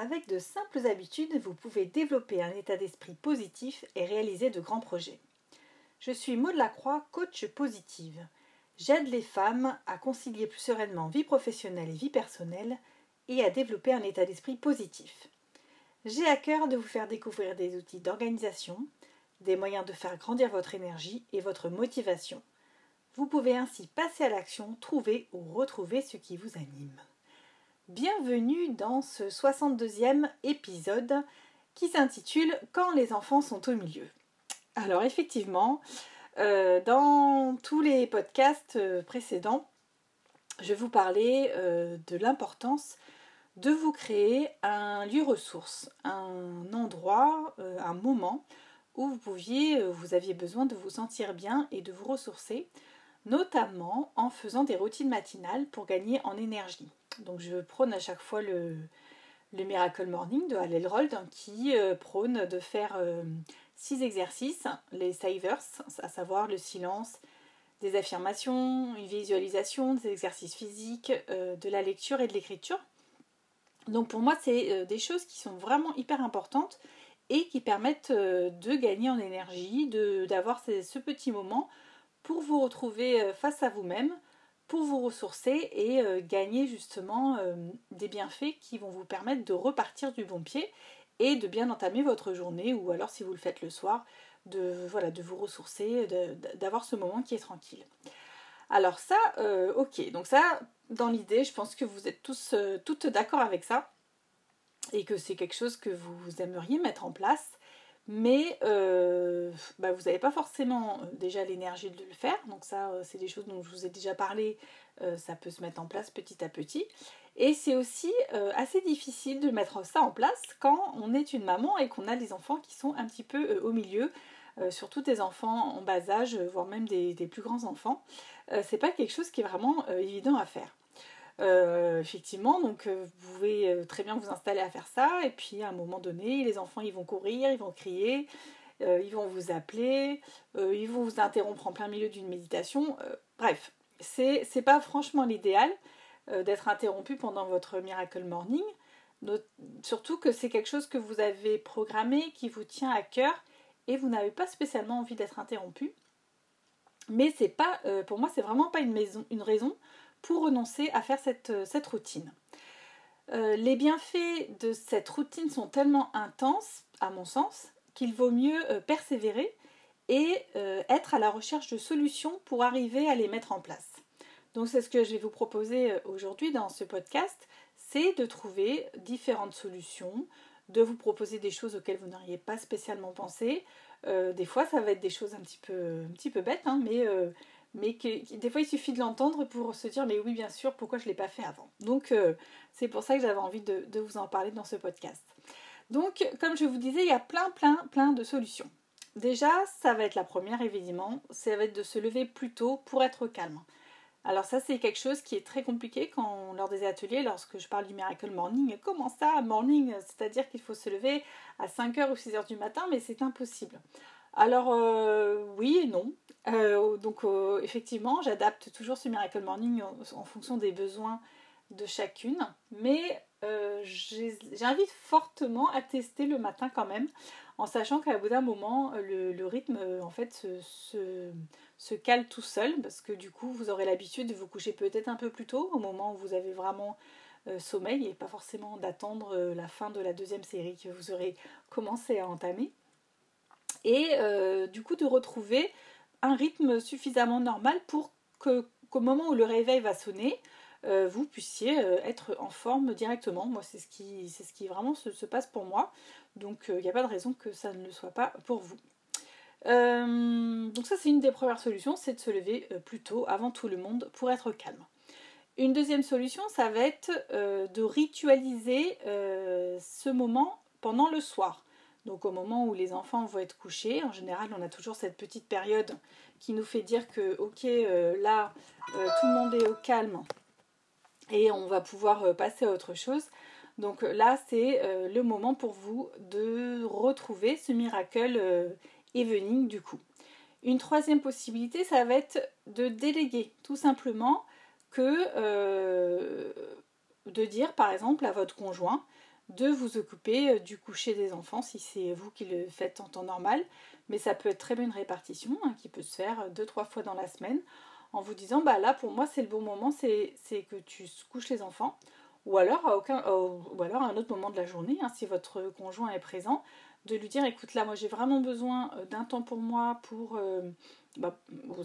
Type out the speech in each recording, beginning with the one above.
Avec de simples habitudes, vous pouvez développer un état d'esprit positif et réaliser de grands projets. Je suis Maud Lacroix, coach positive. J'aide les femmes à concilier plus sereinement vie professionnelle et vie personnelle et à développer un état d'esprit positif. J'ai à cœur de vous faire découvrir des outils d'organisation, des moyens de faire grandir votre énergie et votre motivation. Vous pouvez ainsi passer à l'action, trouver ou retrouver ce qui vous anime. Bienvenue dans ce 62e épisode qui s'intitule Quand les enfants sont au milieu. Alors effectivement, euh, dans tous les podcasts euh, précédents, je vous parlais euh, de l'importance de vous créer un lieu ressource, un endroit, un moment où vous pouviez, vous aviez besoin de vous sentir bien et de vous ressourcer, notamment en faisant des routines matinales pour gagner en énergie. Donc je prône à chaque fois le, Miracle Morning de Hal Elrold qui euh, prône de faire euh, six exercices, les savers, à savoir le silence, des affirmations, une visualisation, des exercices physiques, euh, de la lecture et de l'écriture. Donc pour moi, c'est des choses qui sont vraiment hyper importantes et qui permettent de gagner en énergie, d'avoir ce petit moment pour vous retrouver face à vous-même, pour vous ressourcer et euh, gagner justement euh, des bienfaits qui vont vous permettre de repartir du bon pied et de bien entamer votre journée ou alors si vous le faites le soir, de, voilà, de vous ressourcer, d'avoir ce moment qui est tranquille. Alors ça, euh, ok, donc ça, dans l'idée, je pense que vous êtes tous toutes d'accord avec ça et que c'est quelque chose que vous aimeriez mettre en place mais euh, bah, vous n'avez pas forcément euh, déjà l'énergie de le faire. Donc ça, euh, c'est des choses dont je vous ai déjà parlé, ça peut se mettre en place petit à petit. Et c'est aussi assez difficile de mettre ça en place quand on est une maman et qu'on a des enfants qui sont un petit peu au milieu, surtout des enfants en bas âge, voire même des, des plus grands enfants. c'est pas quelque chose qui est vraiment évident à faire. Euh, effectivement, donc euh, vous pouvez euh, très bien vous installer à faire ça, et puis à un moment donné, les enfants ils vont courir, ils vont crier, ils vont vous appeler, ils vont vous interrompre en plein milieu d'une méditation. bref, c'est, pas franchement l'idéal d'être interrompu pendant votre Miracle Morning, surtout que c'est quelque chose que vous avez programmé, qui vous tient à cœur, et vous n'avez pas spécialement envie d'être interrompu. Mais c'est pas, pour moi, c'est vraiment pas une, maison, une raison pour renoncer à faire cette, euh, routine. Euh, les bienfaits de cette routine sont tellement intenses, à mon sens, qu'il vaut mieux euh, persévérer et être à la recherche de solutions pour arriver à les mettre en place. Donc c'est ce que je vais vous proposer aujourd'hui dans ce podcast, c'est de trouver différentes solutions, de vous proposer des choses auxquelles vous n'auriez pas spécialement pensé. des fois, ça va être des choses un petit peu, bêtes, hein, mais mais que, des fois il suffit de l'entendre pour se dire mais oui bien sûr pourquoi je ne l'ai pas fait avant? Donc euh, c'est pour ça que j'avais envie de, vous en parler dans ce podcast. Donc comme je vous disais il y a plein plein plein de solutions. Déjà ça va être la première évidemment, ça va être de se lever plus tôt pour être calme. Alors ça c'est quelque chose qui est très compliqué lors des ateliers, lorsque je parle du Miracle Morning, comment ça, morning, c'est-à-dire qu'il faut se lever à 5h ou 6h du matin, mais c'est impossible. Alors euh, oui et non. Euh, donc euh, effectivement, j'adapte toujours ce Miracle Morning en, fonction des besoins de chacune, mais j'invite fortement à tester le matin quand même, en sachant qu'à bout d'un moment, le, rythme en fait se, se, cale tout seul, parce que du coup, vous aurez l'habitude de vous coucher peut-être un peu plus tôt, au moment où vous avez vraiment sommeil, et pas forcément d'attendre la fin de la deuxième série que vous aurez commencé à entamer et euh, du coup de retrouver un rythme suffisamment normal pour que qu'au moment où le réveil va sonner, euh, vous puissiez euh, être en forme directement. Moi, c'est ce qui, c'est ce qui vraiment se, passe pour moi. Donc, il n'y a pas de raison que ça ne le soit pas pour vous. donc ça, c'est une des premières solutions, c'est de se lever plus tôt, avant tout le monde, pour être calme. Une deuxième solution, ça va être de ritualiser ce moment pendant le soir. Donc au moment où les enfants vont être couchés, en général on a toujours cette petite période qui nous fait dire que ok euh, là euh, tout le monde est au calme et on va pouvoir euh, passer à autre chose. Donc là c'est le moment pour vous de retrouver ce miracle evening du coup. Une troisième possibilité ça va être de déléguer tout simplement que de dire par exemple à votre conjoint de vous occuper du coucher des enfants si c'est vous qui le faites en temps normal. Mais ça peut être très bien une répartition hein, qui peut se faire deux, trois fois dans la semaine en vous disant bah là pour moi c'est le bon moment, c'est que tu couches les enfants. Ou alors, à aucun, ou alors à un autre moment de la journée, hein, si votre conjoint est présent, de lui dire écoute là moi j'ai vraiment besoin d'un temps pour moi pour bah,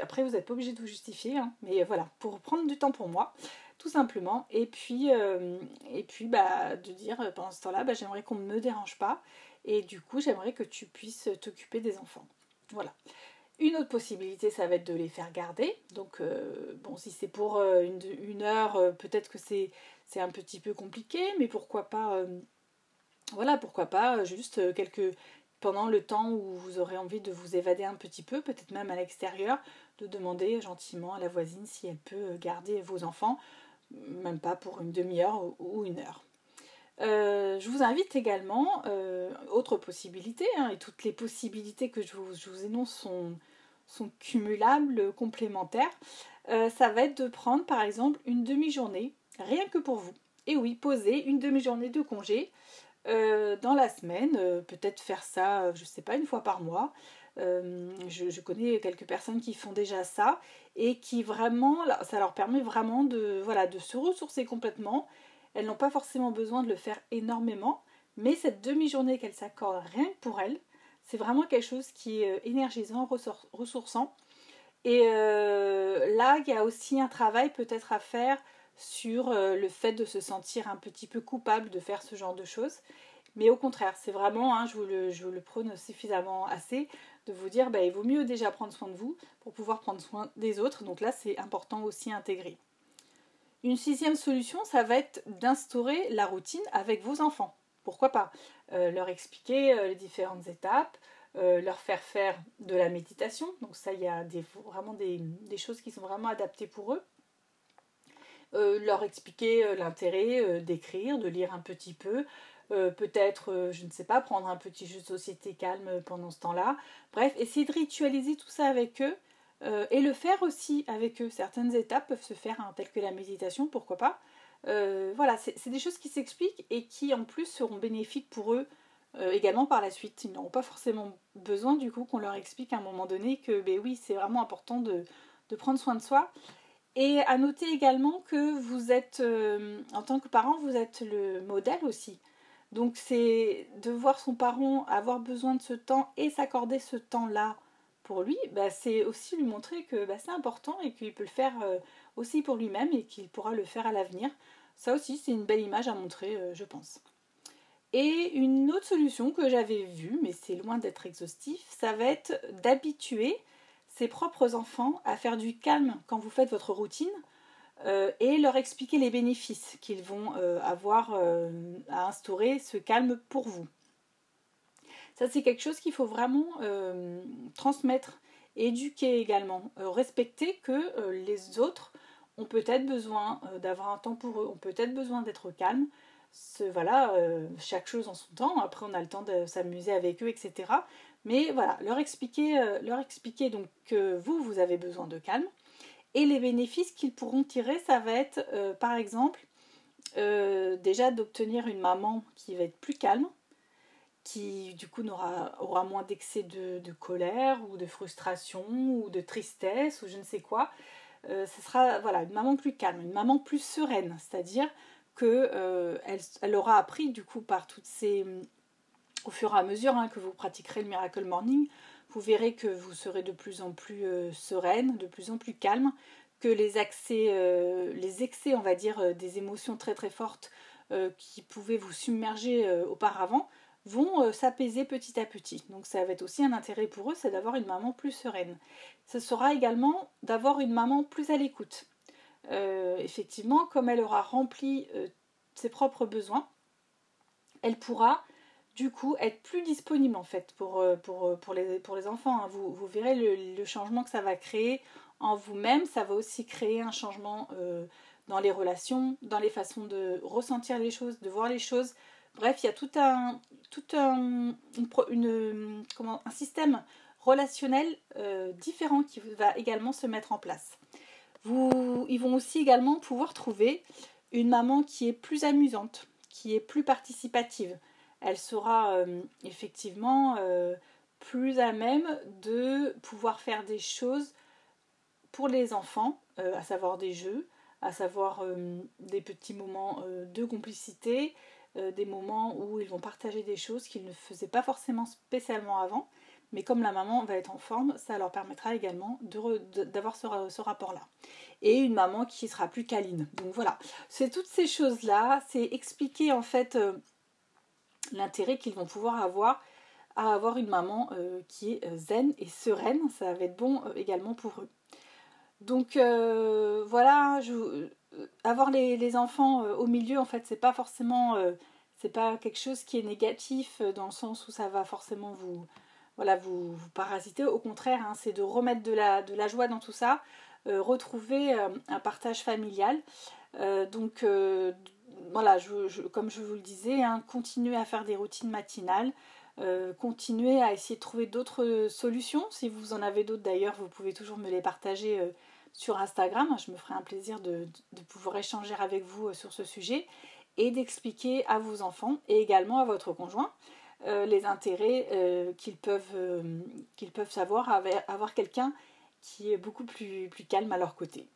après, vous n'êtes pas obligé de vous justifier, hein, mais voilà, pour prendre du temps pour moi, tout simplement. Et puis, euh, et puis bah, de dire euh, pendant ce temps-là, bah, j'aimerais qu'on ne me dérange pas. Et du coup, j'aimerais que tu puisses t'occuper des enfants. Voilà. Une autre possibilité, ça va être de les faire garder. Donc, euh, bon, si c'est pour une, une, heure, peut-être que c'est un petit peu compliqué, mais pourquoi pas, voilà, pourquoi pas juste quelques, pendant le temps où vous aurez envie de vous évader un petit peu, peut-être même à l'extérieur, de demander gentiment à la voisine si elle peut garder vos enfants, même pas pour une demi-heure ou une heure. Euh, je vous invite également, euh, autre possibilité, hein, et toutes les possibilités que je vous, énonce sont, cumulables, complémentaires, euh, ça va être de prendre par exemple une demi-journée, rien que pour vous. Et oui, poser une demi-journée de congé dans la semaine, peut-être faire ça, je ne sais pas, une fois par mois. Je, connais quelques personnes qui font déjà ça et qui vraiment, ça leur permet vraiment de, voilà, de se ressourcer complètement. Elles n'ont pas forcément besoin de le faire énormément, mais cette demi-journée qu'elles s'accordent rien que pour elles, c'est vraiment quelque chose qui est énergisant, ressourçant. Et là, il y a aussi un travail peut-être à faire sur euh, le fait de se sentir un petit peu coupable de faire ce genre de choses. Mais au contraire, c'est vraiment, hein, je, vous le, prône suffisamment assez, de vous dire, bah, il vaut mieux déjà prendre soin de vous pour pouvoir prendre soin des autres. Donc là, c'est important aussi intégrer. Une sixième solution, ça va être d'instaurer la routine avec vos enfants. Pourquoi pas? Euh, Leur expliquer euh, les différentes étapes, leur faire faire de la méditation. Donc ça, il y a vraiment des, choses qui sont vraiment adaptées pour eux. Euh, leur expliquer euh, l'intérêt euh, d'écrire, de lire un petit peu, peut-être, je ne sais pas, prendre un petit jeu de société calme pendant ce temps-là. Bref, essayer de ritualiser tout ça avec eux et le faire aussi avec eux. Certaines étapes peuvent se faire, hein, telles que la méditation, pourquoi pas. voilà, c'est des choses qui s'expliquent et qui en plus seront bénéfiques pour eux également par la suite. Ils n'auront pas forcément besoin du coup qu'on leur explique à un moment donné que ben oui, c'est vraiment important de, prendre soin de soi et à noter également que vous êtes, euh, en tant que parent, vous êtes le modèle aussi. Donc c'est de voir son parent avoir besoin de ce temps et s'accorder ce temps-là pour lui, bah, c'est aussi lui montrer que bah, c'est important et qu'il peut le faire euh, aussi pour lui-même et qu'il pourra le faire à l'avenir. Ça aussi, c'est une belle image à montrer, euh, je pense. Et une autre solution que j'avais vue, mais c'est loin d'être exhaustif, ça va être d'habituer ses propres enfants à faire du calme quand vous faites votre routine euh, et leur expliquer les bénéfices qu'ils vont euh, avoir euh, à instaurer ce calme pour vous. Ça, c'est quelque chose qu'il faut vraiment transmettre, éduquer également, respecter que les autres ont peut-être besoin d'avoir un temps pour eux, ont peut-être besoin d'être calmes. voilà, chaque chose en son temps. Après, on a le temps de s'amuser avec eux, etc. Mais voilà, leur expliquer, leur expliquer donc que vous, vous avez besoin de calme. Et les bénéfices qu'ils pourront tirer, ça va être euh, par exemple euh, déjà d'obtenir une maman qui va être plus calme, qui du coup aura moins d'excès de, colère ou de frustration ou de tristesse ou je ne sais quoi. ce sera voilà une maman plus calme, une maman plus sereine, c'est-à-dire que elle, aura appris du coup par toutes ces au fur et à mesure hein, que vous pratiquerez le Miracle Morning, vous verrez que vous serez de plus en plus euh, sereine, de plus en plus calme, que les accès, euh, les excès, on va dire, euh, des émotions très très fortes qui pouvaient vous submerger auparavant vont s'apaiser petit à petit. Donc ça va être aussi un intérêt pour eux, c'est d'avoir une maman plus sereine. Ce sera également d'avoir une maman plus à l'écoute. effectivement, comme elle aura rempli ses propres besoins, elle pourra du coup être plus disponible en fait pour, euh, euh, les, enfants. Hein. Vous, verrez le, changement que ça va créer en vous-même. Ça va aussi créer un changement euh, dans les relations, dans les façons de ressentir les choses, de voir les choses. Bref, il y a tout un, tout un système relationnel différent qui va également se mettre en place. Vous, ils vont aussi également pouvoir trouver une maman qui est plus amusante, qui est plus participative. Elle sera effectivement plus à même de pouvoir faire des choses pour les enfants, à savoir des jeux, à savoir des petits moments de complicité, des moments où ils vont partager des choses qu'ils ne faisaient pas forcément spécialement avant. Mais comme la maman va être en forme, ça leur permettra également d'avoir ce, rapport-là. Et une maman qui sera plus câline. Donc voilà, c'est toutes ces choses-là, c'est expliquer en fait euh, l'intérêt qu'ils vont pouvoir avoir à avoir une maman euh, qui est euh, zen et sereine. Ça va être bon également pour eux. Donc voilà, avoir les, enfants au milieu, en fait, c'est pas forcément, c'est pas quelque chose qui est négatif dans le sens où ça va forcément vous, voilà, vous, parasiter. Au contraire, hein, c'est de remettre de la, de la joie dans tout ça, euh, retrouver euh, un partage familial. Euh, donc voilà, comme je vous le disais, hein, continuez à faire des routines matinales. continuez à essayer de trouver d'autres solutions. Si vous en avez d'autres d'ailleurs, vous pouvez toujours me les partager sur Instagram. Je me ferai un plaisir de, pouvoir échanger avec vous sur ce sujet et d'expliquer à vos enfants et également à votre conjoint euh, les intérêts euh, qu'ils peuvent, euh, qu'ils peuvent avoir quelqu'un qui est beaucoup plus calme à leur côté.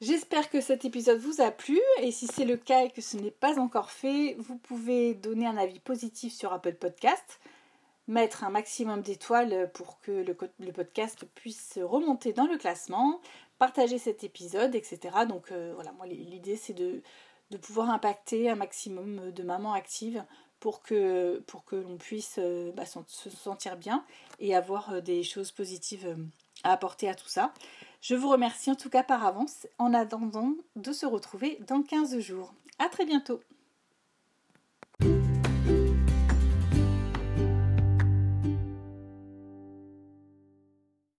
J'espère que cet épisode vous a plu et si c'est le cas et que ce n'est pas encore fait, vous pouvez donner un avis positif sur Apple Podcast, mettre un maximum d'étoiles pour que le, podcast puisse remonter dans le classement, partager cet épisode, etc. Donc voilà, moi l'idée c'est de, de pouvoir impacter un maximum de mamans actives pour que, pour que l'on puisse euh, bah, se sentir bien et avoir euh, des choses positives euh, à apporter à tout ça. Je vous remercie en tout cas par avance en attendant de se retrouver dans 15 jours. À très bientôt